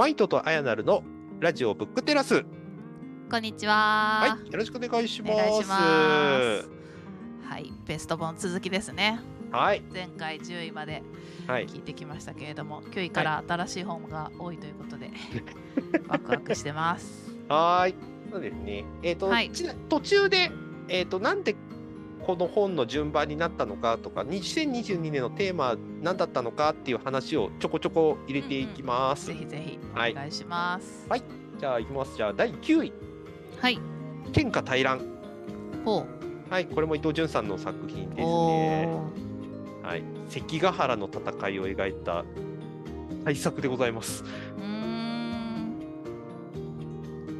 マイトとアヤナルのラジオブックテラス。こんにちは。はい、よろしくお願いします。ます。はい、ベスト本続きですね。はい、前回10位まではい、聞いてきましたけれども、9位から新しい本が多いということで、ワクワクしてます。はーい。そうですね。えっ、と、はい途中で、えっ、と、なんでこの本の順番になったのかとか、2022年のテーマは何だったのかっていう話をちょこちょこ入れていきます。ぜひぜひおはい願いします。はいじゃあ、いきます。じゃあ、第9位、はい、天下大乱。ほはい、これも伊藤潤さんの作品う。ですね。はい、関ヶ原の戦いを描いた大作でございます。うーん。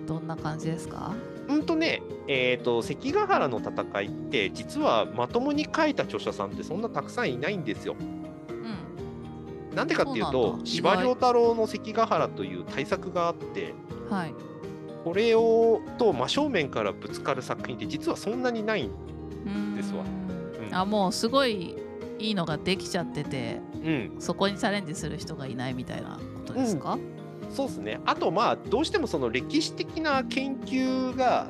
どんな感じですか？うんとね、えー、と関ヶ原の戦いって実はまともに書いた著者さんってそんなたくさんいないんですよ。うん。なんでかっていうと司馬遼太郎の関ヶ原という大作があってはい。これをと真正面からぶつかる作品って実はそんなにない。んですわうんあ、もうすごいいいのができちゃってて、うん、そこにチャレンジする人がいないみたいなことですか？そうですね。あとまあどうしてもその歴史的な研究が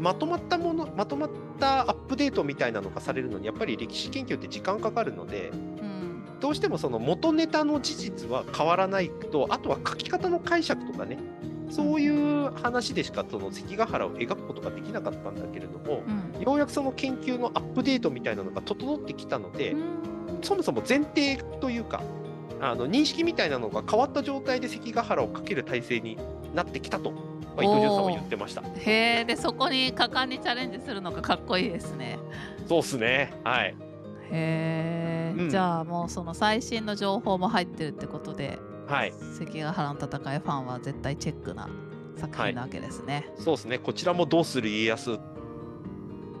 まとまったものまとまったアップデートみたいなのがされるのにやっぱり歴史研究って時間かかるのでうん。どうしてもその元ネタの事実は変わらないとあとは書き方の解釈とかねそういう話でしかその関ヶ原を描くことができなかったんだけれどもうん。ようやくその研究のアップデートみたいなのが整ってきたのでそもそも前提というかあの認識みたいなのが変わった状態で関ヶ原をかける体制になってきたと、まあ、伊藤潤さんは言ってました。へえ、でそこに果敢にチャレンジするのがかっこいいですね。そうっすね。はい。へえ、うんじゃあもうその最新の情報も入ってるってことで、はい。関ヶ原の戦いファンは絶対チェックな作品なわけですね。そうですね。こちらもどうする家康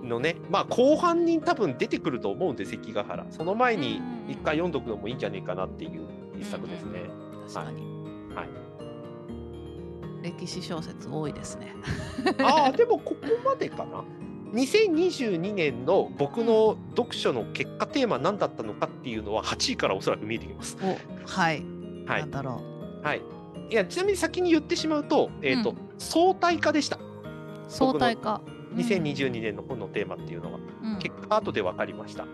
のね、まあ後半に多分出てくると思うんで、関ヶ原。その前に一回読んどくのもいいんじゃないかなっていう一作ですね。確かに。はい。歴史小説多いですね。ああ、でもここまでかな。2022年の僕の読書の結果テーマ何だったのかっていうのは8位からおそらく見えてきます。お、はい。はいだろはい。いや、ちなみに先に言ってしまうと、えっ、と、うん相対化でした。う。相対化。2022年の本のテーマっていうのは。うん。結果後で分かりました。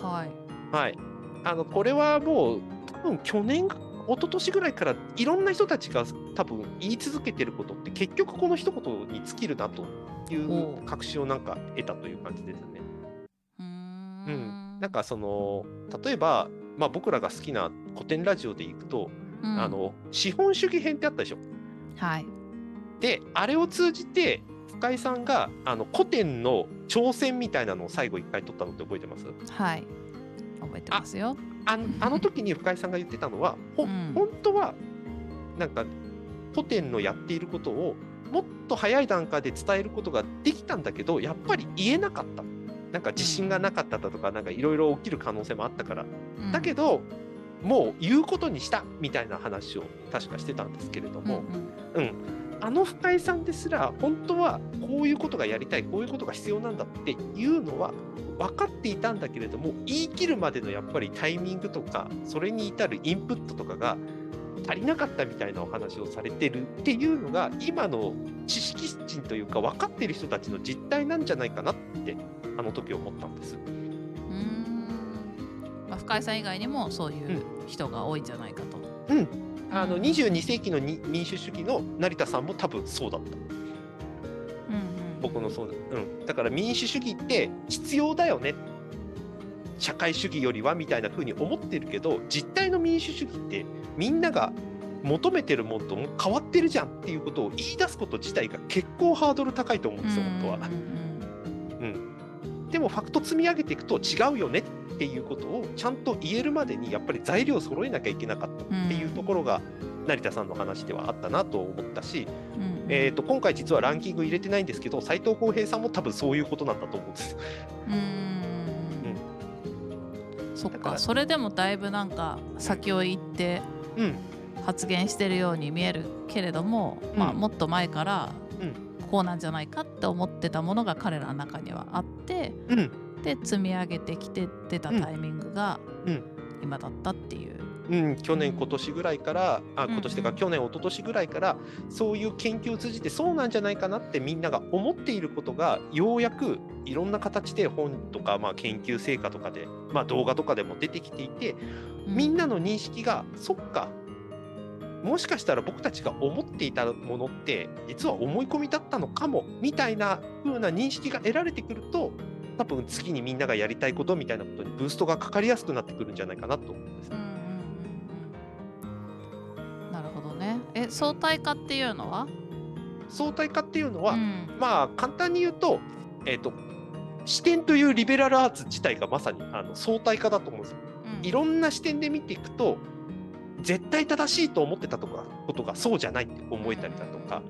はい。はい。あの、これはもう、多分去年、一昨年ぐらいからいろんな人たちが多分言い続けてることって結局この一言に尽きるなという確信をなんか得たという感じですよね。うーんうん。なんかその、例えば、まあ僕らが好きな古典ラジオでいくと、うんあの、資本主義編ってあったでしょ？はい。で、あれを通じて、深井さんがあの古典の挑戦みたいなのを最後一回取ったのって覚えてます？はい。覚えてますよ。あんあの時に深井さんが言ってたのは、ほうん。本当はなんか古典のやっていることをもっと早い段階で伝えることができたんだけどやっぱり言えなかった。なんか自信がなかっただとかなんかいろいろ起きる可能性もあったから、うん。だけどもう言うことにしたみたいな話を確かしてたんですけれども、うん。うん、あの深井さんですら本当はこういうことがやりたいこういうことが必要なんだっていうのは分かっていたんだけれども言い切るまでのやっぱりタイミングとかそれに至るインプットとかが足りなかったみたいなお話をされてるっていうのが今の知識人というか分かってる人たちの実態なんじゃないかなってあの時思ったんです。うーんまあ、深井さん以外にもそういう人が多いんじゃないかと。うんあのうん22世紀のに民主主義の成田さんも多分そうだった。うんうん僕のそうだ、うん、だから民主主義って必要だよね。社会主義よりはみたいな風に思ってるけど実態の民主主義ってみんなが求めてるものとも変わってるじゃんっていうことを言い出すこと自体が結構ハードル高いと思うんですよ、本当は。うん。うんでもファクト積み上げていくと違うよねっていうことをちゃんと言えるまでにやっぱり材料を揃えなきゃいけなかったっていうところが成田さんの話ではあったなと思ったし、うんうん。えー、と今回実はランキング入れてないんですけど斉藤浩平さんも多分そういうことなんだと思うんです。うーん。そっだか。それでもだいぶなんか先を行ってうん。発言してるように見えるけれども、まあ、うんもっと前からうんこうなんじゃないかって思ってたものが彼らの中にはあってうん。で積み上げてきて出たタイミングがうん。今だったっていう。うん、去年、今年ぐらいから、あうん今年というか、去年、一昨年ぐらいから、そういう研究を通じて、そうなんじゃないかなってみんなが思っていることが、ようやくいろんな形で本とか、まあ、研究成果とかで、まあ、動画とかでも出てきていて、みんなの認識が、そっか、もしかしたら僕たちが思っていたものって、実は思い込みだったのかもみたいな風な認識が得られてくると、多分次にみんながやりたいことみたいなことにブーストがかかりやすくなってくるんじゃないかなと思うんですね。うんうんうんうん。なるほどね。え相対化っていうのは？相対化っていうのは、うん。まあ簡単に言うと、えっ、と、視点というリベラルアーツ自体がまさにあの相対化だと思うんですよ。うん。いろんな視点で見ていくと、絶対正しいと思ってたとかことがそうじゃないって思えたりだとか、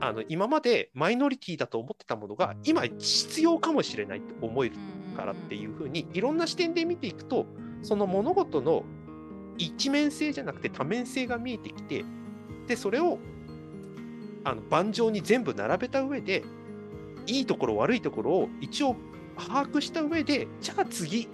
あの今までマイノリティだと思ってたものが今必要かもしれないって思えるからっていうふうにいろんな視点で見ていくとその物事の一面性じゃなくて多面性が見えてきてでそれをあの盤上に全部並べた上でいいところ悪いところを一応把握した上でじゃあ次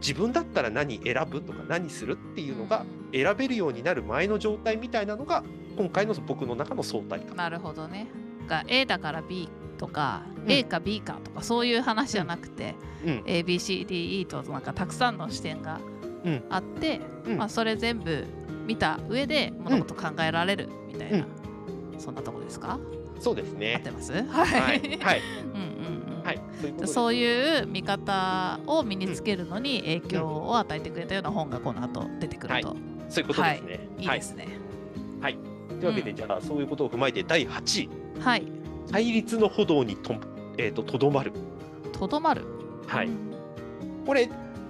自分だったら何選ぶとか何するっていうのが選べるようになる前の状態みたいなのが今回の僕の中の相対化。なるほどね。が A だから B とか、うん。A か B かとかそういう話じゃなくて、うん。ABCDE となんかたくさんの視点がうん。あって、うん。まあ、それ全部見た上で物事考えられるみたいな、うん。そんなとこですか？そうです合っね。てます？ははい。い、はい、うんうんうんはい、そういう見方を身につけるのに影響を与えてくれたような本がこの後出てくると、そういうことですね。い、い。ですね。というわけで、じゃあそういうことを踏まえて第8位。はい、対立の歩道にと,、えー、ととどまる。とどまる？はい。うん。これ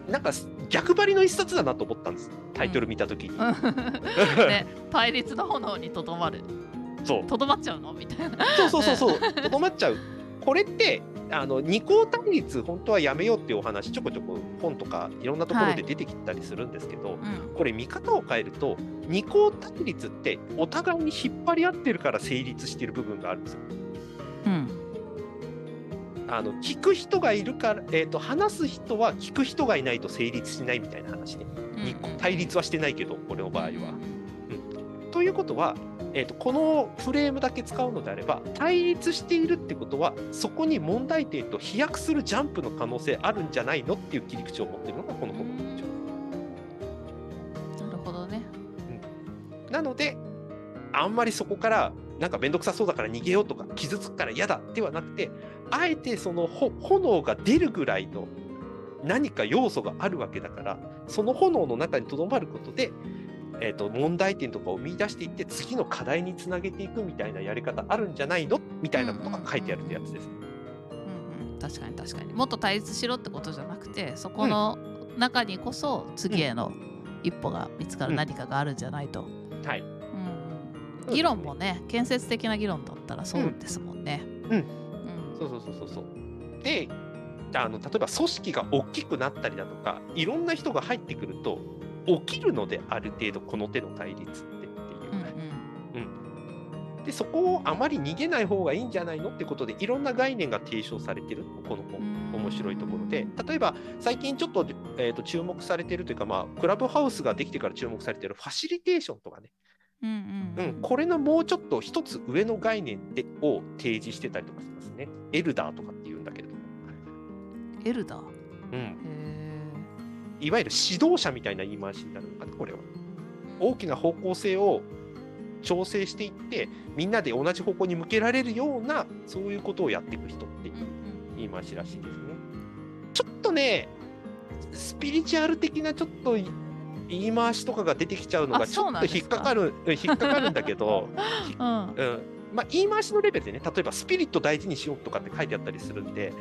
なんか逆張りの一冊だなと思ったんです。タイトル見たときに。ね、対立の炎にとどまる。そう。とどまっちゃうの？みたいな。そうそうそうそう。とどまっちゃう。これってあの二項対立本当はやめようっていうお話ちょこちょこ本とかいろんなところで出てきたりするんですけど、うんこれ見方を変えると二項対立ってお互いに引っ張り合ってるから成立してる部分があるんですよ。うんあの聞く人がいるから、えー、と話す人は聞く人がいないと成立しないみたいな話ね。二個対立はしてないけどこれの場合は。ということは、えー、とこのフレームだけ使うのであれば対立しているってことはそこに問題点と飛躍するジャンプの可能性あるんじゃないのっていう切り口を持ってるのがこの本の特徴。なるほどね。なのであんまりそこからなんか面倒くさそうだから逃げようとか傷つくから嫌だではなくてあえてそのほ炎が出るぐらいの何か要素があるわけだからその炎の中にとどまることで、えー、と問題点とかを見出していって次の課題につなげていくみたいなやり方あるんじゃないのみたいなことが書いてあるってやつです。うんうん、確かに確かに。もっと対立しろってことじゃなくて、そこの中にこそ次への一歩が見つかる何かがあるんじゃないと。はい、うんうん議論もね、建設的な議論だったらそうですもんね。うんうんそうそうそうそうそう。であの例えば組織が大きくなったりだとかいろんな人が入ってくると起きるのである程度この手の対立ってっていううんね。でそこをあまり逃げない方がいいんじゃないのってことでいろんな概念が提唱されてる。この本うん。面白いところで。例えば最近ちょっと,、えー、と注目されてるというか、まあ、クラブハウスができてから注目されてるファシリテーションとかね、うんうん。うん、これのもうちょっと一つ上の概念でを提示してたりとかしますね。エルダーとかっていうんだけれども。エルダー？うん、へいわゆる指導者みたいな言い回しになるのかな、これは。大きな方向性を調整していって、みんなで同じ方向に向けられるような、そういうことをやっていく人っていう言い回しらしいですね。ちょっとね、スピリチュアル的なちょっと言い回しとかが出てきちゃうのあがちょっと引っかかる、うん引っかかるんだけど、うんうんまあ、言い回しのレベルでね、例えばスピリット大事にしようとかって書いてあったりするんで、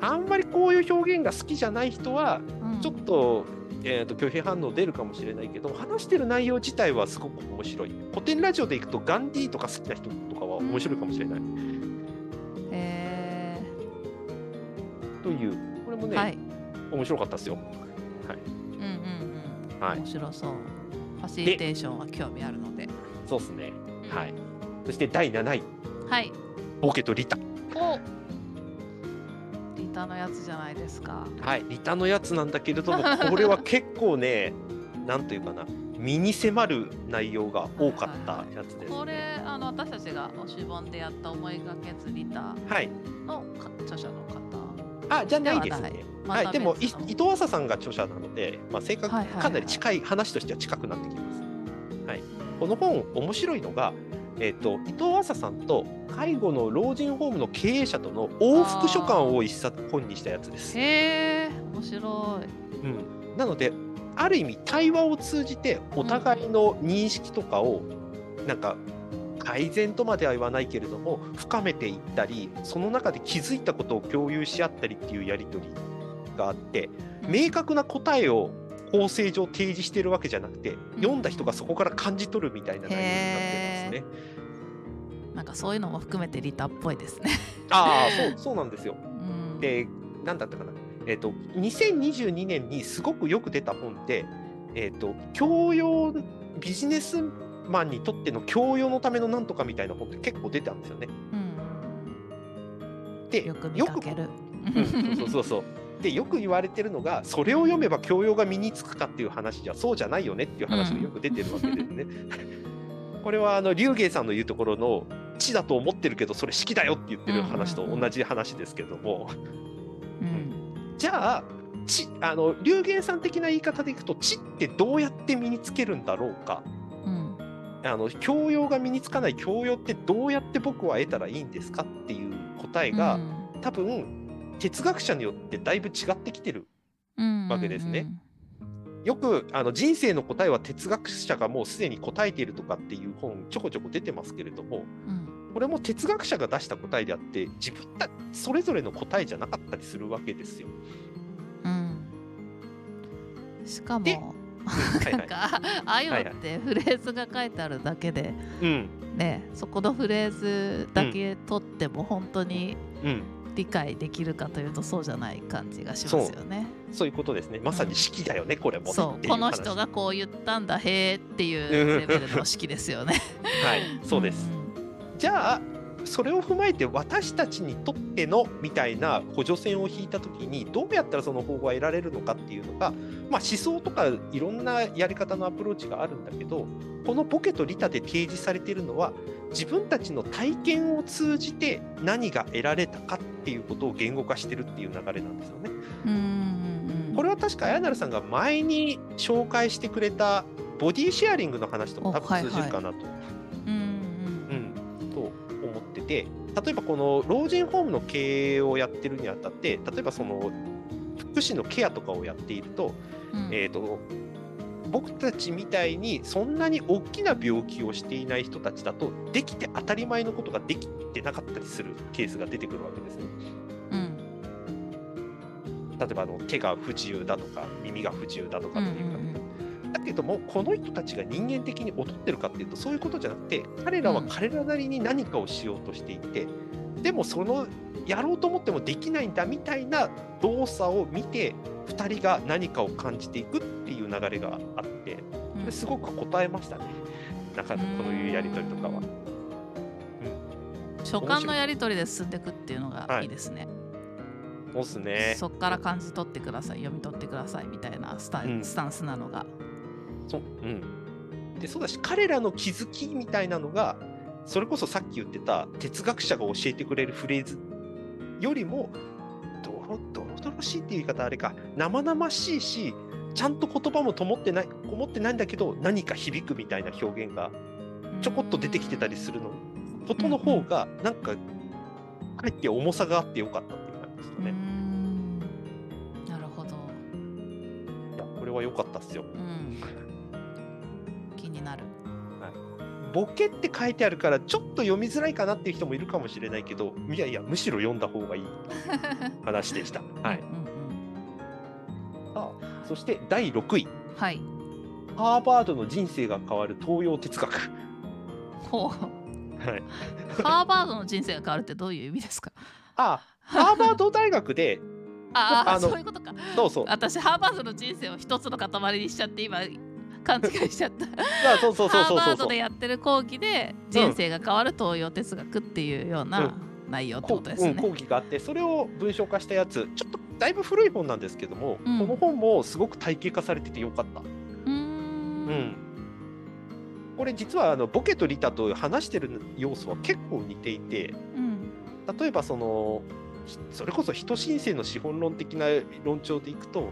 あんまりこういう表現が好きじゃない人は、うんちょっと,、えーと拒否反応出るかもしれないけど、話してる内容自体はすごく面白い。古典ラジオでいくと、ガンディとか好きな人とかは面白いかもしれない。へという、これもね、ーはい。面白かったですよ。うんうんうん。はい面白そう。ファシリテーションは興味あるので。そうですね。はい。そして第7位、はい。ボケとリタ。おリタのやつじゃないですか。はい、リタのやつなんだけれども、これは結構ね、なんというかな身に迫る内容が多かったやつです、ね。これあの私たちが推し本でやった思いがけずリタはい。のか著者の方。あじゃないですね。ではない。までも伊藤浅さんが著者なので、まあ、正確はいはいはいかなり近い話としては近くなってきます。この本面白いのが、えー、と伊藤浅さんと介護の老人ホームの経営者との往復書簡を一冊本にしたやつです。へえ面白い。うん、なのである意味対話を通じてお互いの認識とかをなんか改善とまでは言わないけれども深めていったりその中で気づいたことを共有し合ったりっていうやり取りがあって明確な答えを構成上提示してるわけじゃなくて読んだ人がそこから感じ取るみたいな内容になってるんですね。なんかそういうのも含めてリタっぽいですね。ああ そうそうなんですよ。うん、で何だったかなえっ、と2022年にすごくよく出た本でえっ、と教養ビジネスマンにとっての教養のためのなんとかみたいな本って結構出たんですよね。うん、でよく見かける。うん、そうそうそう。でよく言われてるのがそれを読めば教養が身につくかっていう話じゃそうじゃないよねっていう話がよく出てるわけですね。これはあの龍芸さんの言うところの知だと思ってるけどそれ式だよって言ってる話と同じ話ですけども、うん。じゃあ知あの龍芸さん的な言い方でいくと知ってどうやって身につけるんだろうか。うん。あの教養が身につかない教養ってどうやって僕は得たらいいんですかっていう答えが、多分哲学者によってだいぶ違ってきてるうんわけですね。よくあの人生の答えは哲学者がもうすでに答えているとかっていう本ちょこちょこ出てますけれどもうん。これも哲学者が出した答えであって自分たそれぞれの答えじゃなかったりするわけですよ。うん。しかでも なんかああいうのってフレーズが書いてあるだけでうん。ねそこのフレーズだけ取っても本当にうん、理解できるかというとそうじゃない感じがしますよね。そういうことですね。まさに式だよね、これも。ねそう。この人がこう言ったんだへーっていうレベルの式ですよね。はいそうです。じゃあそれを踏まえて私たちにとってのみたいな補助線を引いた時にどうやったらその方法が得られるのかっていうのが、まあ、思想とかいろんなやり方のアプローチがあるんだけどこのボケとリタで提示されているのは自分たちの体験を通じて何が得られたかっていうことを言語化してるっていう流れなんですよね。うんこれは確か綾成さんが前に紹介してくれたボディシェアリングの話とも多分通じるかなと。うんうんうん、と思ってて例えばこの老人ホームの経営をやってるにあたって例えばその福祉のケアとかをやっていると,、うんえー、と僕たちみたいにそんなに大きな病気をしていない人たちだとできて当たり前のことができてなかったりするケースが出てくるわけですね。うん例えばあの手が不自由だとか耳が不自由だとかうんうっていうか、ん。だけどもこの人たちが人間的に劣ってるかっていうとそういうことじゃなくて彼らは彼らなりに何かをしようとしていて、でもそのやろうと思ってもできないんだみたいな動作を見て2人が何かを感じていくっていう流れがあってすごく答えましたね。なんかこういうやり取りとかは。書簡のやり取りで進んでいくっていうのがいいですね。そうですね。そっから感じ取ってください。読み取ってくださいみたいなスタ,、うん。スタンスなのが。そううん、でそうだし彼らの気づきみたいなのがそれこそさっき言ってた哲学者が教えてくれるフレーズよりもドロドロドロしいっていう言い方あれか。生々しいしちゃんと言葉もともってないこもってないんだけど何か響くみたいな表現がちょこっと出てきてたりするの。ことの方がなんかかえって重さがあってよかったですね。んなるほど。いやこれは良かったっすよ。うん、気になる。ボケって書いてあるからちょっと読みづらいかなっていう人もいるかもしれないけどいやいやむしろ読んだ方がいい話でした。はい、うんうんあそして第6位はい。ハーバードの人生が変わる東洋哲学。ほう。はい、ハーバードの人生が変わるってどういう意味ですか？あハーバード大学でああそういうことか。そうそう私ハーバードの人生を一つの塊にしちゃって今勘違いしちゃった。あそうそうそうハーバードそうそうそうでやってる講義で人生が変わる東洋哲学っていうような内容ってこことですね。うん講義があってそれを文章化したやつちょっとだいぶ古い本なんですけども、うんこの本もすごく体系化されててよかった。うーんうん、これ実はあのボケとリタと話してる要素は結構似ていてうん例えばそのひそれこそ人申請の資本論的な論調でいくと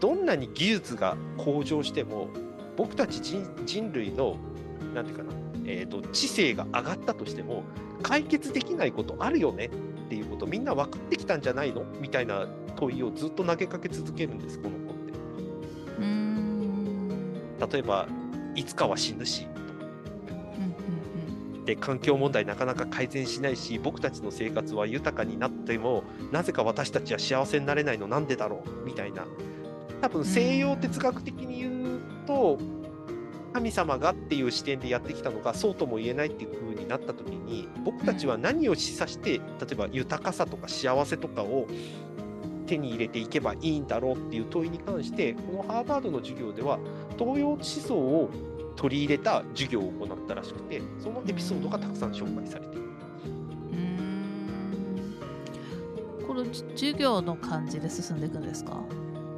どんなに技術が向上しても僕たち人人類のなんていうかな、えー、と知性が上がったとしても解決できないことあるよねっていうことみんな分かってきたんじゃないの？みたいな問いをずっと投げかけ続けるんですこの本って。例えばいつかは死ぬしとかうんうんで環境問題なかなか改善しないし僕たちの生活は豊かになってもなぜか私たちは幸せになれないのなんでだろうみたいな。多分西洋哲学的に言うと神様がっていう視点でやってきたのがそうとも言えないっていう風になった時に僕たちは何を示唆して例えば豊かさとか幸せとかを手に入れていけばいいんだろうっていう問いに関してこのハーバードの授業では東洋思想を取り入れた授業を行ったらしくてそのエピソードがたくさん紹介されている。これじ授業の感じで進んでいくんですか？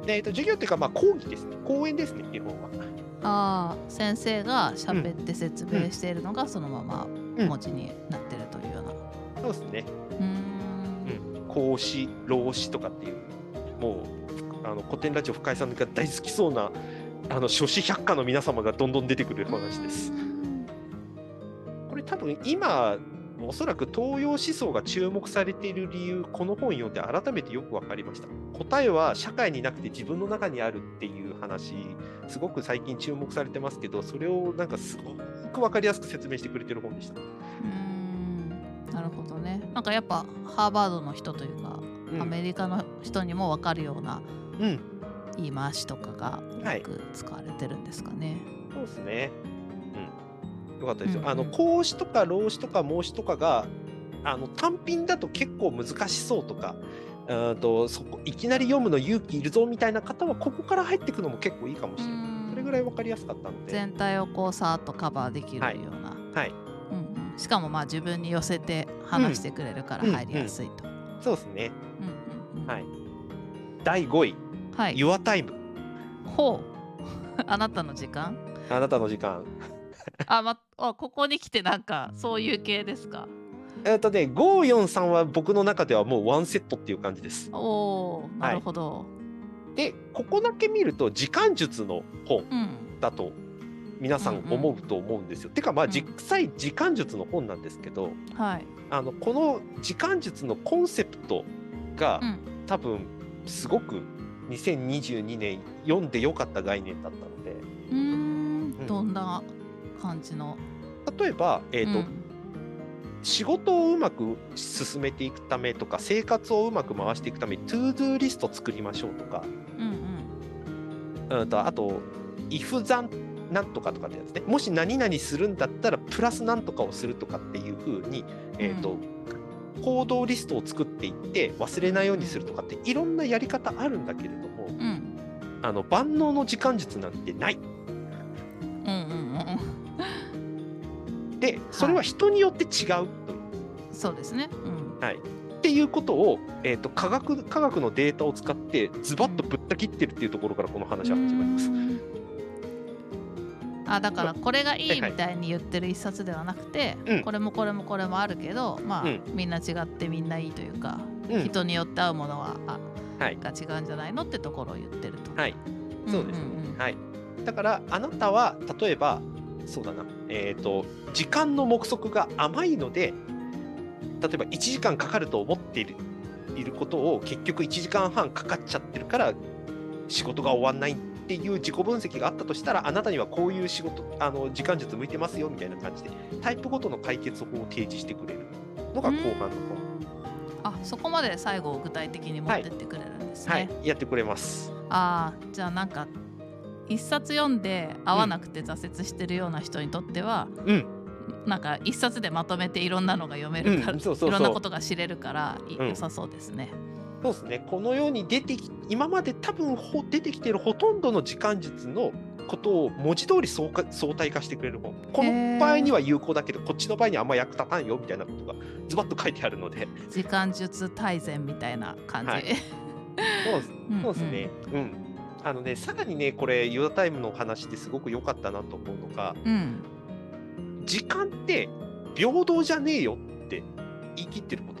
でえっと授業っていうかまあ講義ですね。講演ですね基本は。ああ先生が喋って説明しているのがそのままうん。文字になってるというような。そうですね。うーん。孔子老子とかっていうもうあの古典ラジオ深井さんが大好きそうなあの書士百科の皆様がどんどん出てくる話です。う。んこれ多分今おそらく東洋思想が注目されている理由この本読んで改めてよく分かりました。答えは社会になくて自分の中にあるっていう話すごく最近注目されてますけどそれをなんかすごく分かりやすく説明してくれてる本でした、うーんなるほどね。なんかやっぱハーバードの人というか、うん。アメリカの人にも分かるようなうん言い回しとかがはいよく使われてるんですかね。そうですね。うん。よかったですよ。うんうんあの、孔子とか老子とか孟子とかが、あの、単品だと結構難しそうとか、うーんとそこいきなり読むの勇気いるぞみたいな方は、ここから入っていくのも結構いいかもしれない。うんそれぐらい分かりやすかったので。全体をこうさーっとカバーできるような、はい。うんうん、しかもまあ自分に寄せて話してくれるから入りやすいと。そうですね。うんうんうんはい。第5位、はい、Your Time。ほう あなたの時間？あなたの時間。あ,、ま、あここに来てなんかそういう系ですか？えっとね、543は僕の中ではもうワンセットっていう感じです。おおなるほど、で、ここだけ見ると、時間術の本。うんだと皆さん思うと思うんですよ。てかまあうん実際時間術の本なんですけど、はいあのこの時間術のコンセプトが、うん多分すごく2022年読んでよかった概念だったので。うーん。うん。どんな感じの、例えば、えーとうん。仕事をうまく進めていくためとか生活をうまく回していくために to do リスト作りましょうとか、うんうん、とあと if 残なんとかとかってやつね。もし何々するんだったらプラスなんとかをするとかっていう風に、えーと行動リストを作っていって忘れないようにするとかっていろんなやり方あるんだけれどもうん。うんあの万能の時間術なんてない。うんうんうんでそれは人によって違うといそうですね。うん。はい、っていうことを、えー、と科学科学のデータを使ってズバッとぶった切ってるっていうところからこの話は始まります。うーんあだからこれがいはいはいいみたいに言ってる一冊ではなくて、うん。これもこれもこれもあるけどまあ、うん。みんな違ってみんないいというか、うん。人によって合うものはあはい。が違うんじゃないのってところを言ってると。はい。そうですん。んんはい、だからあなたは例えばそうだな、えー、と時間の目測が甘いので例えば1時間かかると思っているいることを結局1時間半かかっちゃってるから仕事が終わんないっていう自己分析があったとしたらあなたにはこういう仕事あの時間術向いてますよみたいな感じでタイプごとの解決法を提示してくれるのが後半の本、あそこまで最後具体的に持ってってくれるんですね。はい、やってくれます。ああじゃあなんか一冊読んで合わなくて挫折してるような人にとっては、うんなんか一冊でまとめていろんなのが読めるから、うんそうそうそういろんなことが知れるからいうん良さそうですね。そうですね、このように出てき今まで多分ほ出てきているほとんどの時間術のことを文字通り相対化してくれる本。この場合には有効だけど、こっちの場合にはあんま役立たんよみたいなことがズバッと書いてあるので、時間術大全みたいな感じ。はいそうですうんそうん。あのね、さらにね、これ、ユータイムの話ってすごく良かったなと思うのが、うん時間って平等じゃねえよって言い切ってるこ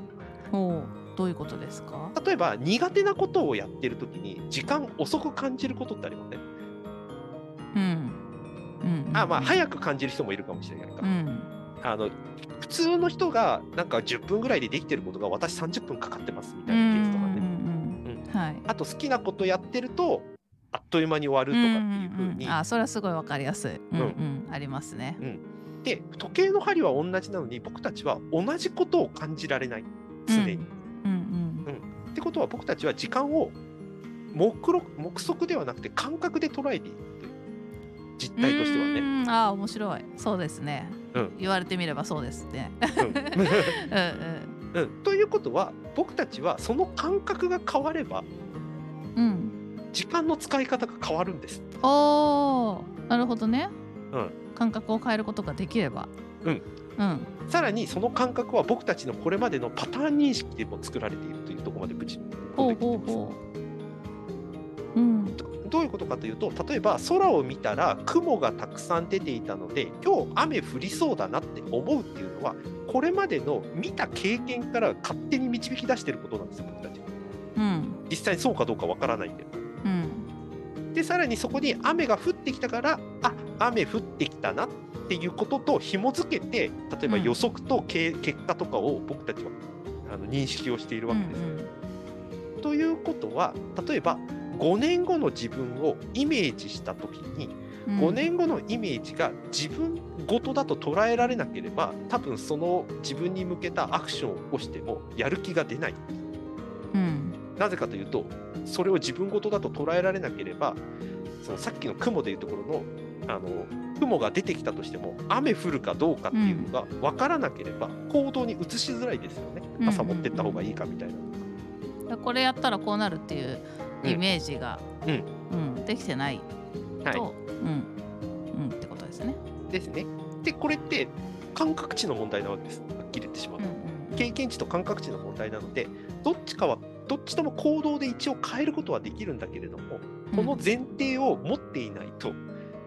と。どういうことですか？例えば、苦手なことをやってるときに、時間遅く感じることってありません、うん。うん。うん。あまあ、早く感じる人もいるかもしれないか。うん。あの普通の人がなんか10分ぐらいでできてることが私30分かかってますみたいなケースとかね。うんうんうんはい。あと好きなことやってるとあっという間に終わるとかっていうふうに。んんん。あそれはすごいわかりやすい、うんうん。ありますね。で時計の針は同じなのに僕たちは同じことを感じられない。常に。うんうんってことは僕たちは時間を目録目測ではなくて感覚で捉えているという実態としてはね。うんああ面白い。そうですね、うん。言われてみればそうですね。うん。ということは僕たちはその感覚が変わればうんうん。時間の使い方が変わるんです。おーなるほどね、うん。感覚を変えることができれば。うん。うん。さらにその感覚は僕たちのこれまでのパターン認識でも作られているまでぶち込んできてます。ほうん。どういうことかというと例えば空を見たら雲がたくさん出ていたので今日雨降りそうだなって思うっていうのはこれまでの見た経験から勝手に導き出していることなんですよ僕たち。うん。実際にそうかどうかわからないんでうん。でさらにそこに雨が降ってきたからあ雨降ってきたなっていうことと紐付けて例えばうん予測とけ、結果とかを僕たちはあの認識をしているわけです。ということは例えば5年後の自分をイメージした時にうん。5年後のイメージが自分ごとだと捉えられなければ多分その自分に向けたアクションを起こしてもやる気が出ない。うん。なぜかというとそれを自分ごとだと捉えられなければそのさっきの雲でいうところのあの雲が出てきたとしても雨降るかどうかっていうのが分からなければ行動に移しづらいですよね。うん。朝持ってった方がいいかみたいな。だこれやったらこうなるっていうイメージが、うん。うんできてないと、はい。うんうんってことですね。ですね。でこれって感覚値の問題なわけです。はっきり言ってしまうと。うんうん経験値と感覚値の問題なのでどっちかはどっちとも行動で一応変えることはできるんだけれどもこの前提を持っていないと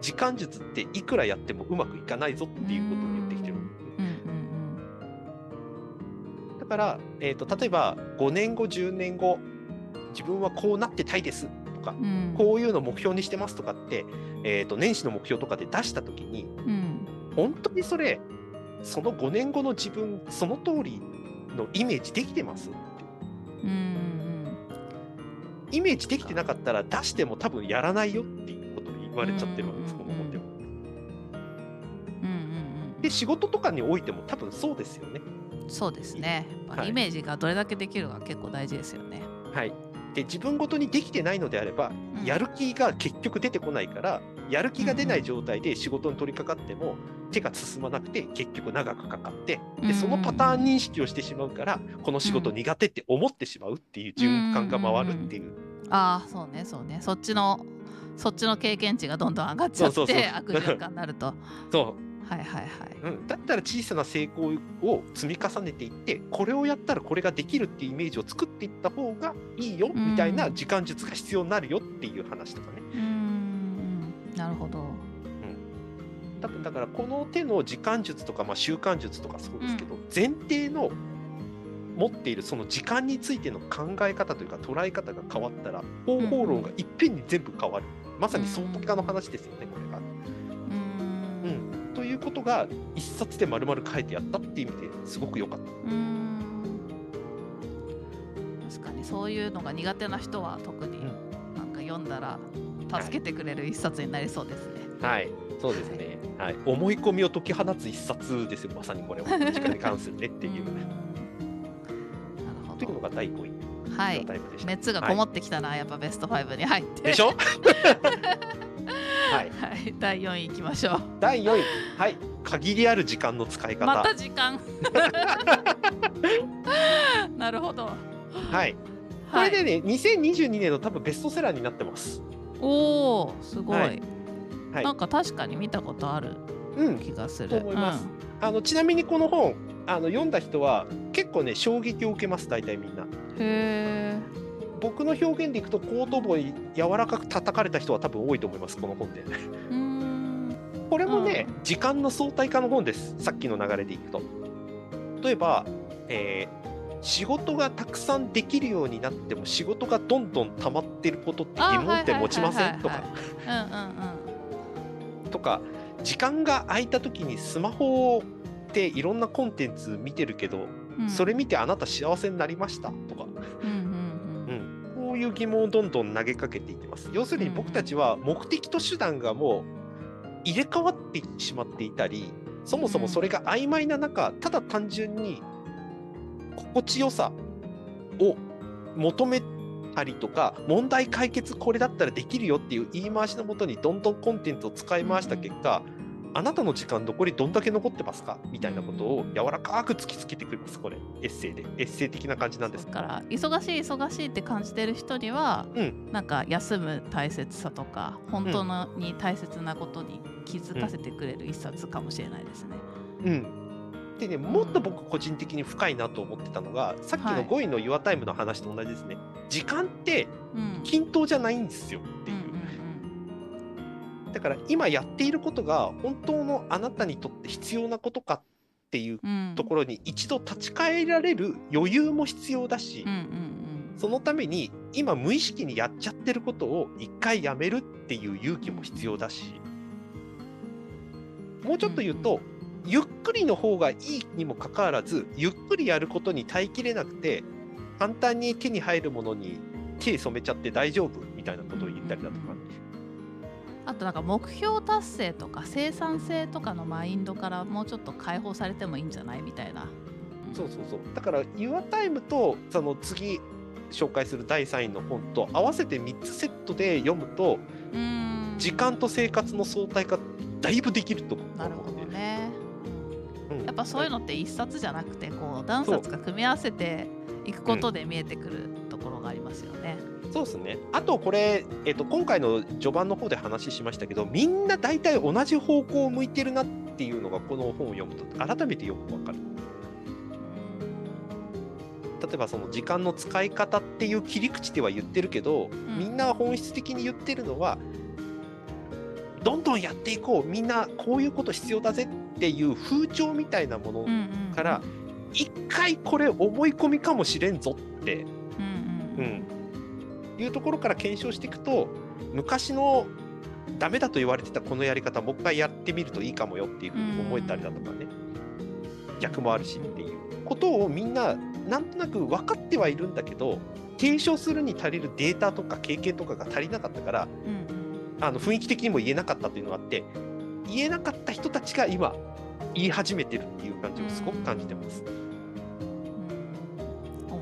時間術っていくらやってもうまくいかないぞっていうことを言ってきてる。だから、えー、と例えば5年後10年後自分はこうなってたいですとかうん。うんこういうのを目標にしてますとかって、えー、と年始の目標とかで出した時にうん。本当にそれその5年後の自分その通りのイメージできてますうんうん。イメージできてなかったら出しても多分やらないよっていうわれちゃってるわけです、うんこの本では。うんうんで仕事とかにおいても多分そうですよね。うんそうですね。はいイメージがどれだけできるか結構大事ですよね。はい、で自分ごとにできてないのであれば、うんやる気が結局出てこないからやる気が出ない状態で仕事に取り掛かっても手が進まなくて結局長くかかってでそのパターン認識をしてしまうからこの仕事苦手って思ってしまうっていう循環が回るっていう。ああそうねそうねそっちのそっちの経験値がどんどん上がっちゃって悪循環になると。そう。はいはいはい。うん、だったら小さな成功を積み重ねていってこれをやったらこれができるっていうイメージを作っていった方がいいようんみたいな時間術が必要になるよっていう話とかね。うーん。なるほど。多分だからこの手の時間術とか、まあ、習慣術とかそうですけど、前提の持っているその時間についての考え方というか捉え方が変わったら方法論がいっぺんに全部変わる、まさに相当化の話ですよねこれが。うーんうん、ということが一冊で丸々書いてやったっていう意味ですごく良かった。うーん確かにそういうのが苦手な人は特にうんなんか読んだら助けてくれる一冊になりそうですね。はい、そうですね。はい、思い込みを解き放つ一冊ですよ、まさにこれは。時間に関するねっていう。ーんなるほというのど。が第5位、はい。熱がこもってきたな、やっぱベスト5に入って。でしょ？はい、はい、第4位いきましょう。第4位、はい、限りある時間の使い方。また時間。なるほど。はい、こはい、れでね、2022年の多分ベストセラーになってます。おお、すごい,、はいはいなんか確かに見たことあるうん、気がする。と思いますあのちなみにこの本あの読んだ人は結構ね衝撃を受けます大体みんな。僕の表現でいくと後頭部に柔らかく叩かれた人は多分多いと思いますこの本で。これもね、う時間の相対化の本ですさっきの流れでいくと。例えば、えー仕事がたくさんできるようになっても仕事がどんどん溜まってることって疑問点持ちません？とか。とか時間が空いた時にスマホでいろんなコンテンツ見てるけど、うん。うんそれ見てあなた幸せになりました？とか、うんうんこういう疑問をどんどん投げかけていってます。要するに僕たちは目的と手段がもう入れ替わってしまっていたりそもそもそれが曖昧な中ただ単純に心地よさを求めたりとか問題解決これだったらできるよっていう言い回しのもとにどんどんコンテンツを使い回した結果、あなたの時間残りどんだけ残ってますか？みたいなことを柔らかく突きつけてくれますこれ。エッセイで。エッセイ的な感じなんです。だから忙しい忙しいって感じてる人には、うん。なんか休む大切さとか本当のに大切なことに気づかせてくれる一冊かもしれないですね。うん。でね、もっと僕個人的に深いなと思ってたのが、さっきのはい。5位の Your Time の話と同じですね。時間ってうん。均等じゃないんですよっていう。だから今やっていることが本当のあなたにとって必要なことかっていうところに一度立ち返られる余裕も必要だしそのために今無意識にやっちゃってることを一回やめるっていう勇気も必要だし、もうちょっと言うと、ゆっくりの方がいいにもかかわらず、ゆっくりやることに耐えきれなくて、簡単に手に入るものに手染めちゃって大丈夫みたいなことを言ったりだとか、あとなんか目標達成とか生産性とかのマインドからもうちょっと解放されてもいいんじゃないみたいな。そうそうそう。だから、Your Time とその次紹介する第3位の本と合わせて3つセットで読むと、時間と生活の相対化だいぶできると思うなるほどね。うんやっぱそういうのって一冊じゃなくてこう何冊か組み合わせていくことで見えてくるところがありますよね。そうですね。あとこれ、えっと今回の序盤の方で話しましたけど、みんな大体同じ方向を向いてるなっていうのがこの本を読むと改めてよくわかる。例えばその時間の使い方っていう切り口では言ってるけど、ん。みんな本質的に言ってるのは、どんどんやっていこう、みんなこういうこと必要だぜっていう風潮みたいなものうんうんから、一回これ思い込みかもしれんぞって。うんうん。うん、いうところから検証していくと昔のダメだと言われてたこのやり方もう一回やってみるといいかもよっていうふうに思えたりだとかね、逆もあるしっていう。ことをみんななんとなく分かってはいるんだけど提唱するに足りるデータとか経験とかが足りなかったからうんうん。あの雰囲気的にも言えなかったというのがあって言えなかった人たちが今言い始めてるっていう感じをすごく感じてます。うん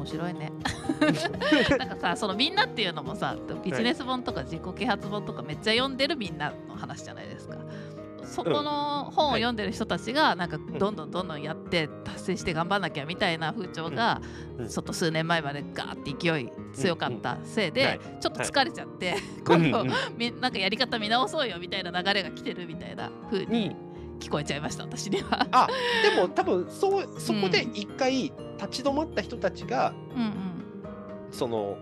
面白いね。なんかさそのみんなっていうのもさビジネス本とか自己啓発本とかめっちゃ読んでるみんなの話じゃないですか。そこの本を読んでる人たちがなんかどんどんどんどんやって達成して頑張んなきゃみたいな風潮がうん。うん。ちょっと数年前までガーって勢い強かったせいはい。でちょっと疲れちゃって 今度なんかやり方見直そうよみたいな流れが来てるみたいな風に聞こえちゃいました私には。あでも多分そうそこで一回立ち止まった人たちが、うんうんその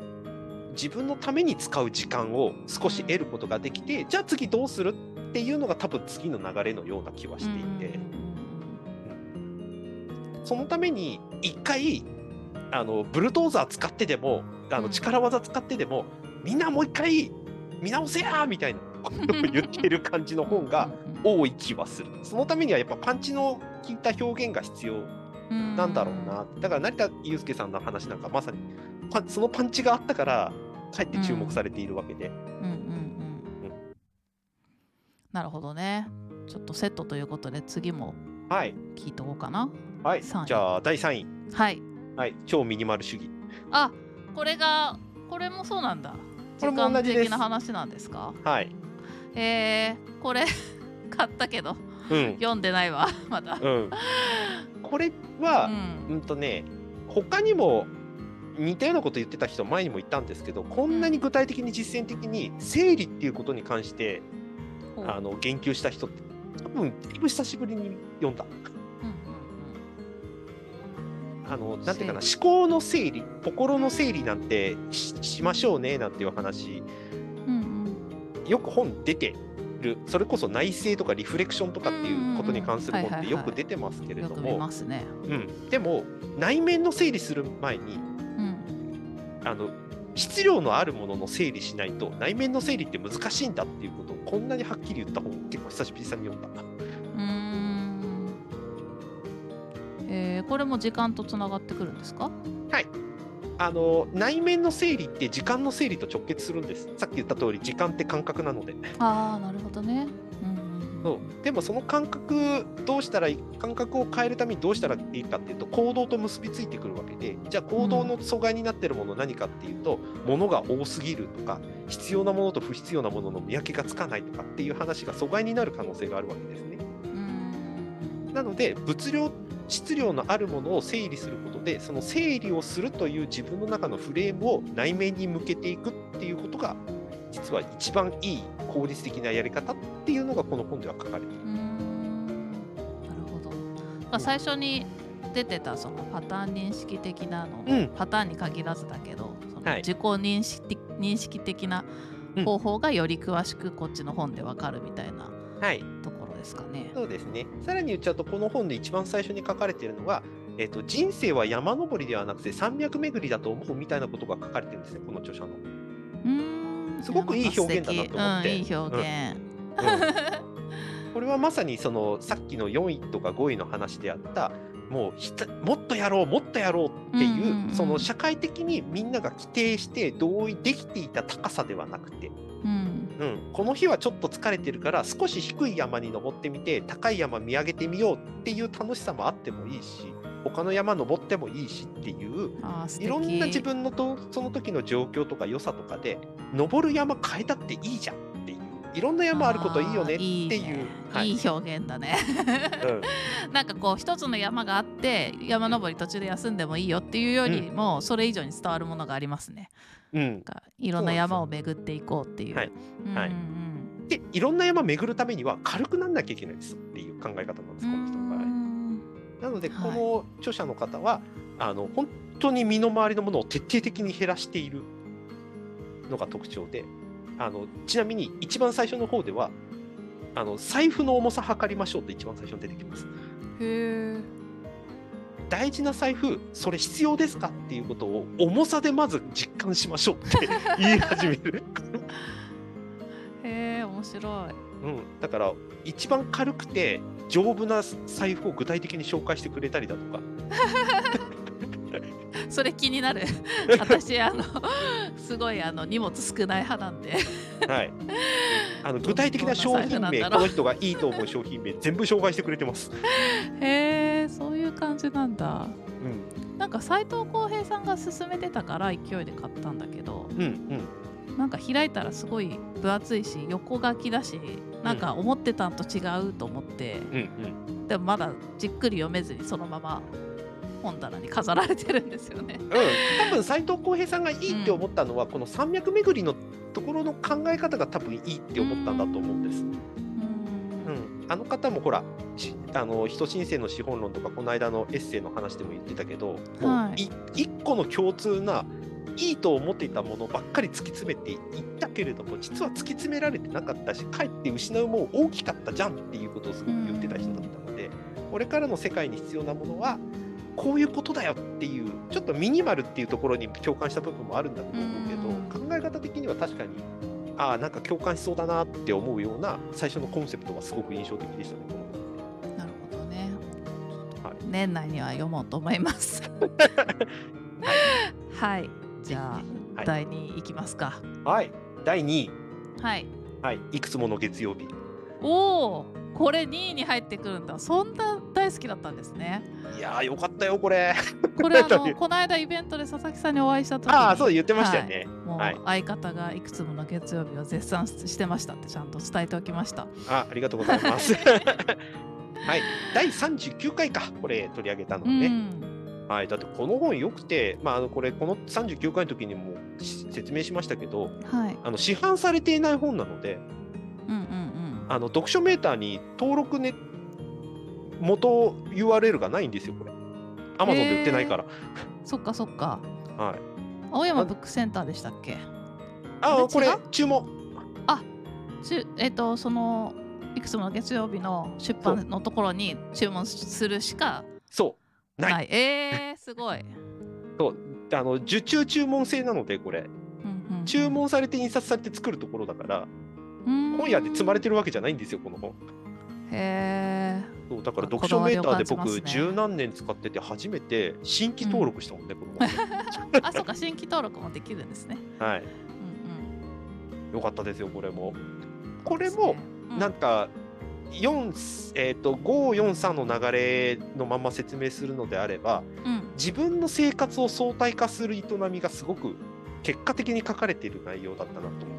自分のために使う時間を少し得ることができて、じゃあ次どうするっていうのが多分次の流れのような気はしていて、そのために一回あのブルドーザー使ってでもあうん。の力技使ってでも、みんなもう一回見直せやみたいなことを言ってる感じの本が多い気はする。そのためにはやっぱパンチの効いた表現が必要なんだろうな。だから成田悠介さんの話なんかまさにそのパンチがあったからかえって注目されているわけで。うんうんうんなるほどねちょっとセットということで次もはい。聞いとこうかなはい。三位じゃあ第3位。はいはい。超ミニマル主義。あこれがこれもそうなんだこれ時間も同じです的な話なんですか？はい。えー、これ 買ったけどうん。読んでないわ。まだ。うん。これうは、ん。うんとね、他にも似たようなこと言ってた人前にも言ったんですけど、こんなに具体的に実践的に整理っていうことに関してほう。あの言及した人って多分だいぶ久しぶりに読んだ。うんうんうん。あのなんていうかな思考の整理心の整理なんてししましょうねなんていう話。うん。よく本出てるそれこそ内省とかリフレクションとかっていうことに関する本ってよく出てますけ、れども。でも内面の整理する前にうん、あの質量のあるものの整理しないと内面の整理って難しいんだっていうことをこんなにはっきり言った本結構久しぶりに読んだ。うん。えー、これも時間とつながってくるんですか？あの内面の整理って時間の整理と直結するんです。さっき言った通り時間って感覚なので。ああ、なるほどね。うんそうでもその感覚どうしたらいい感覚を変えるためにどうしたらいいかっていうと行動と結びついてくるわけでじゃあ行動の阻害になってるもの何かっていうと、物が多すぎるとか必要なものと不必要なものの見分けがつかないとかっていう話が阻害になる可能性があるわけですね。うん。なので物量質量のあるものを整理することでその整理をするという自分の中のフレームを内面に向けていくっていうことが実は一番いい効率的なやり方っていうのがこの本では書かれている。なるほど。だから最初に出てたそのパターン認識的なの、うんパターンに限らずだけど、そのはい自己認識認識的な方法がより詳しくこっちの本でわかるみたいなはいところですかね。そうですね。さらに言っちゃうと、この本で一番最初に書かれているのが、えっと人生は山登りではなくて山脈巡りだと思うみたいなことが書かれてるんですね、この著者の。うーんすごくいい表現だなと思ってうん、いい表現。これはまさにそのさっきの4位とか5位の話であった、もうひたもっとやろう、もっとやろうっていう、うんうんうん。その社会的にみんなが規定して同意できていた高さではなくて、うん。うん、この日はちょっと疲れてるから少し低い山に登ってみて高い山見上げてみようっていう楽しさもあってもいいし他の山登ってもいいしっていういろんな自分のとその時の状況とか良さとかで登る山変えたっていいじゃんいういろんな山あることいいよねっていういいねはい。いい表現だね。うん。なんかこう一つの山があって山登り途中で休んでもいいよっていうよりも、それ以上に伝わるものがありますね。うん。いろんな山を巡っていこうっていう。はい。うんはい。でいろんな山巡るためには軽くなんなきゃいけないですっていう考え方なんですこの人の場合。なので、はい。この著者の方は、あの本当に身の回りのものを徹底的に減らしているのが特徴で、あのちなみに一番最初の方では、あの財布の重さ測りましょうって一番最初に出てきます。へえ。大事な財布、それ必要ですかっていうことを重さでまず実感しましょうって言い始める。へえ面白い。うん、だから一番軽くて丈夫な財布を具体的に紹介してくれたりだとか、それ気になる。私あのすごいあの荷物少ない派なんで。はい、あの具体的な商品名、この人がいいと思う商品名、全部紹介してくれてます。へえそういう感じなんだ。うん、なんか斉藤浩平さんが勧めてたから勢いで買ったんだけどうん、うん。なんか開いたらすごい分厚いし横書きだしなんか思ってたんと違うと思って、うんうんでもまだじっくり読めずにそのまま本棚に飾られてるんですよね。うん、多分斉藤浩平さんがいいって思ったのは、この山脈巡りのところの考え方が多分いいって思ったんだと思うんです。うん。うん、あの方もほら、しあの人申請の資本論とか、この間のエッセイの話でも言ってたけど、はい。い一個の共通ないいと思っていたものばっかり突き詰めていったけれども、実は突き詰められてなかったし、かえって失うもん大きかったじゃんっていうことをすごく言ってた人だったので、これからの世界に必要なものは、こういうことだよっていう、ちょっとミニマルっていうところに共感した部分もあるんだと思うけど、考え方的には確かに、ああ、なんか共感しそうだなって思うような最初のコンセプトがすごく印象的でしたね、なるほどね。はい年内には読もうと思います。はい。じゃあ、はい第2位いきますか。はい、第2位、はい。はい、いくつもの月曜日。おお、これ2位に入ってくるんだ。そんな大好きだったんですね。いやー、よかったよ、これ。これ あのこの間イベントで佐々木さんにお会いした時にああ、そう言ってましたよね。もうはい相方がいくつもの月曜日を絶賛してましたってちゃんと伝えておきました。あ、ありがとうございます。はい、第39回か、これ取り上げたのうね。ん。はい、だってこの本よくて、まあ、あのこれ、この39回の時にもし説明しましたけど、はい。あの市販されていない本なので、うんうんうん。あの読書メーターに登録ね、元 URL がないんですよ、これ。アマゾンで売ってないから。そっかそっかはい。青山ブックセンターでしたっけ？ああ、これ注文。しゅえっ、とそのいくつもの月曜日の出版のところに注文するしかそう。ない。ないえー、すごい、そうあの受注注文制なので、これ、うんうん注文されて印刷されて作るところだから、うん本屋で積まれてるわけじゃないんですよ、この本。へえそうだからあ読書メーターで僕、十何年使ってて、初めて新規登録したもんね、この本。あそっか新規登録もできるんですね。はい。うんよかったですよ、これも。こうんれも、うん。なんか、4えー、と543の流れのまま説明するのであればうん。自分の生活を相対化する営みがすごく結果的に書かれている内容だったなと思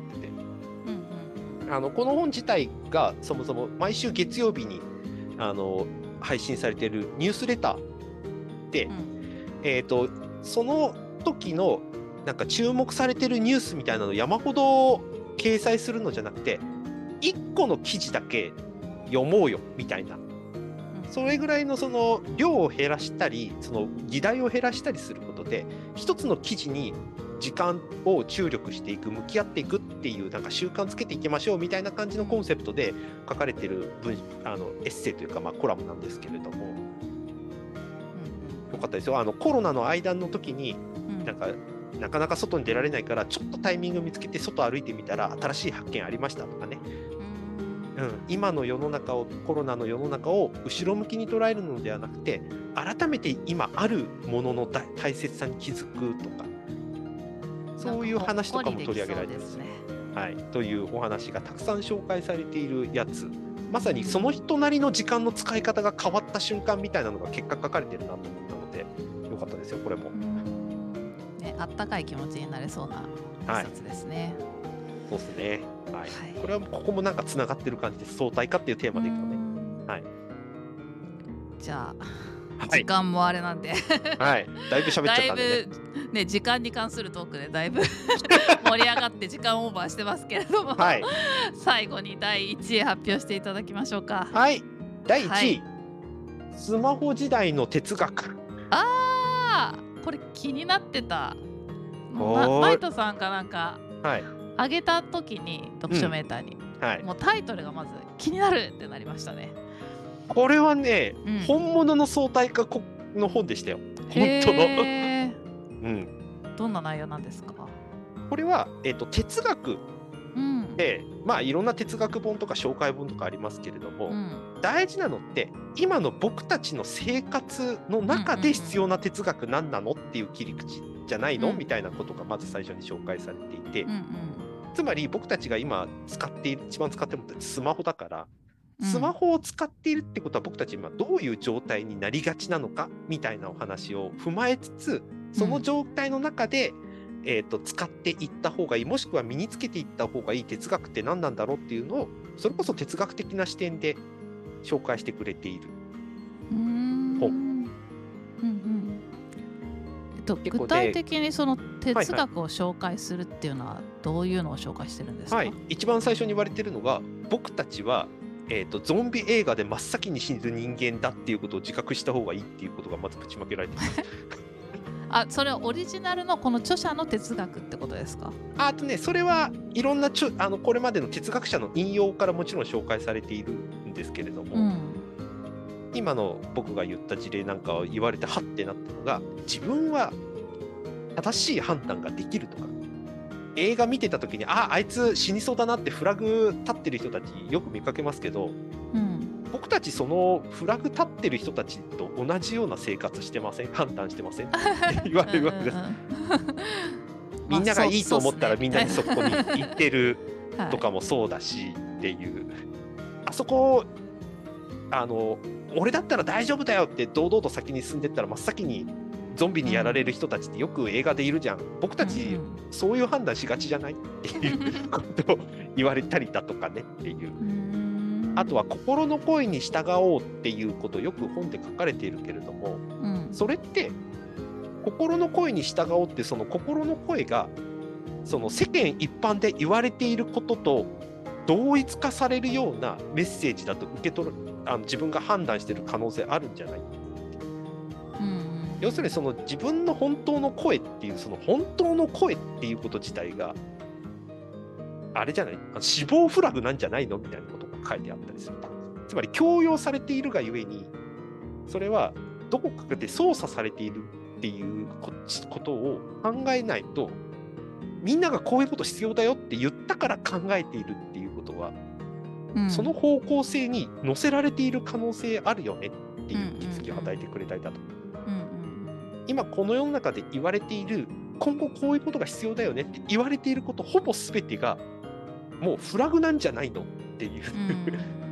あのこの本自体がそもそも毎週月曜日にあの配信されているニュースレターで、うん。えー、とその時のなんか注目されてるニュースみたいなのを山ほど掲載するのじゃなくて1個の記事だけ読もうよみたいな。うん。それぐらいのその量を減らしたりその議題を減らしたりすることで一つの記事に時間を注力していく向き合っていくっていうなんか習慣つけていきましょうみたいな感じのコンセプトで書かれてる文あのエッセイというかまあコラムなんですけれども。よかったですよ。あのコロナの間の時にうんうんなんかなかなか外に出られないからちょっとタイミング見つけて外歩いてみたら新しい発見ありましたとかね、うん、今の世の中をコロナの世の中を後ろ向きに捉えるのではなくて改めて今あるものの大大切さに気づくとかそういう話とかも取り上げられてるんですね。はい、というお話がたくさん紹介されているやつまさにその人なりの時間の使い方が変わった瞬間みたいなのが結果書かれてるなと思ったのでよかったですよこれもう。んね、あったかい気持ちになれそうなはい一冊ですね。そうですね。はい。はいこれはここもなんかつながってる感じです。相対化っていうテーマでいくとね。うんはいじゃあ、はい。時間もあれなんで、はい。だいぶ喋っちゃったんでね。ぶね時間に関するトークでだいぶ 盛り上がって時間オーバーしてますけれども、はい。最後に第1位発表していただきましょうか。はい。第1位、はいスマホ時代の哲学。ああこれ気になってた。ママイトさんかなんかはい。上げた時に読書メーターに、はい。もうタイトルがまず気になるってなりましたね。これはね、うん。本物の相対化この本でしたよ。本当の。うん。どんな内容なんですか？これは、えっ、と、哲学うん。で、まあ、いろんな哲学本とか紹介本とかありますけれども、うん。大事なのって、今の僕たちの生活の中で必要な哲学何なのっていう切り口じゃないの、うん。みたいなことがまず最初に紹介されていて、うんうん。つまり僕たちが今使っている、一番使ってるのってスマホだから、うんスマホを使っているってことは僕たち今どういう状態になりがちなのかみたいなお話を踏まえつつ、その状態の中で、えー、と使っていった方がいい、もしくは身につけていった方がいい哲学って何なんだろうっていうのを、それこそ哲学的な視点で紹介してくれている。本う。んうんえっと、具体的にその哲はい学を紹介するっていうのはどういうのを紹介してるんですか、はい、一番最初に言われてるのが、僕たちは、えー、とゾンビ映画で真っ先に死ぬ人間だっていうことを自覚した方がいいっていうことがまずぶちまけられてます。あそれはオリジナルのこの著者の哲学ってことですか？あとね、それはいろんなちょあのこれまでの哲学者の引用からもちろん紹介されているんですけれども、うん今の僕が言った事例なんかを言われてはってなったのが自分は正しい判断ができるとか映画見てた時にああいつ死にそうだなってフラグ立ってる人たちよく見かけますけどうん。僕たちそのフラグ立ってる人たちと同じような生活してません？判断してません？って言われるわけです。みんながいいと思ったらまあみんなにそこに行ってる はい。とかもそうだしっていう、あそこあの俺だったら大丈夫だよって堂々と先に進んでったら真っ先にゾンビにやられる人たちってよく映画でいるじゃん。僕たちそういう判断しがちじゃないっていうことを言われたりだとかねっていう。あとは心の声に従おうっていうことよく本で書かれているけれどもうん。それって心の声に従おうってその心の声がその世間一般で言われていることと同一化されるようなメッセージだと受け取るあの自分が判断している可能性あるんじゃないうん要するにその自分の本当の声っていうその本当の声っていうこと自体があれじゃない？死亡フラグなんじゃないのみたいなことが書いてあったりする。つまり強要されているがゆえにそれはどこかで操作されているっていうこことを考えないとみんながこういうこと必要だよって言ったから考えているっていうことは、うん。その方向性に乗せられている可能性あるよねっていう気づきを与えてくれたりだと。うんうん今この世の中で言われている今後こういうことが必要だよねって言われていることほぼ全てがもうフラグなんじゃないのっていう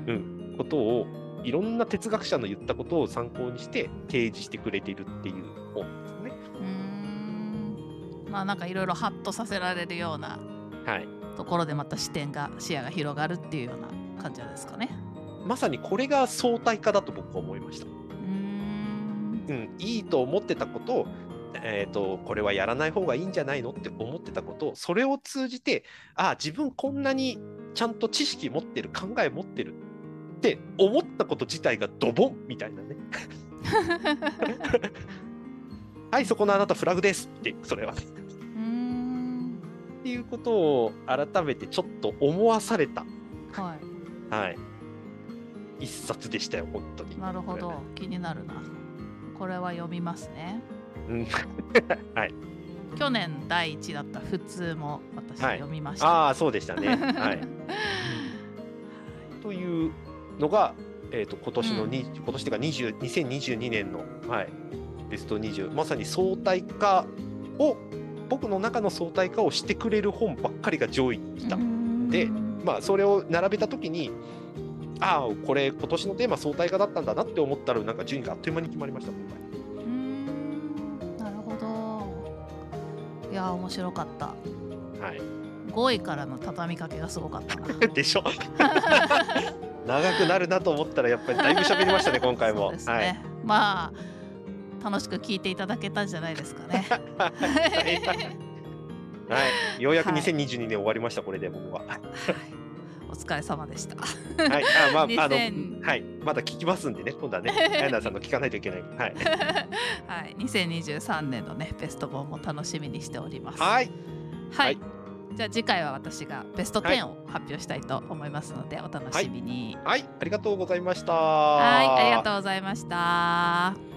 うんうんことをいろんな哲学者の言ったことを参考にして提示してくれているっていう本ですね。うんまあなんかいろいろハッとさせられるようなはい、ところでまた視点が視野が広がるっていうような感じですかね。まさにこれが相対化だと僕は思いました。うーんうん、いいと思ってたことを、えー、とこれはやらない方がいいんじゃないのって思ってたことをそれを通じてああ自分こんなにちゃんと知識持ってる考え持ってるって思ったこと自体がドボンみたいなね。はいそこのあなたフラグですってそれは。っていうことを改めてちょっと思わされた。はい。はい。一冊でしたよ本当に。なるほど。気になるなこれは読みますね。うん。はい。去年第一だった普通も私はい。読みました、ああそうでしたね。はい。というのが、えー、と今年のに、今年というか20 2022年の、はい、ベスト20まさに相対化を僕の中の相対化をしてくれる本ばっかりが上位に来た、でまあそれを並べた時にああこれ今年のテーマ相対化だったんだなって思ったらなんか順位があっという間に決まりました今うーんなるほど。いや面白かった。回、はい、5位からの畳みかけがすごかったな。でしょ？長くなるなと思ったらやっぱりだいぶ喋りましたね 今回も。ね、はい。まあ楽しく聞いていただけたんじゃないですかね。はい、ようやくはい。2022 2022年終わりました、これで僕は。はいお疲れ様でした。はい、あ、まあ、あの、2000はい、まだ聞きますんでね、今度はね、アイナさんの聞かないといけない。はい。はい。2023年のねベスト本も楽しみにしております。はい、はい、はい。じゃあ次回は私がベストはい。10を発表したいと思いますので、お楽しみに。はい、ありがとうございました。はい。ありがとうございました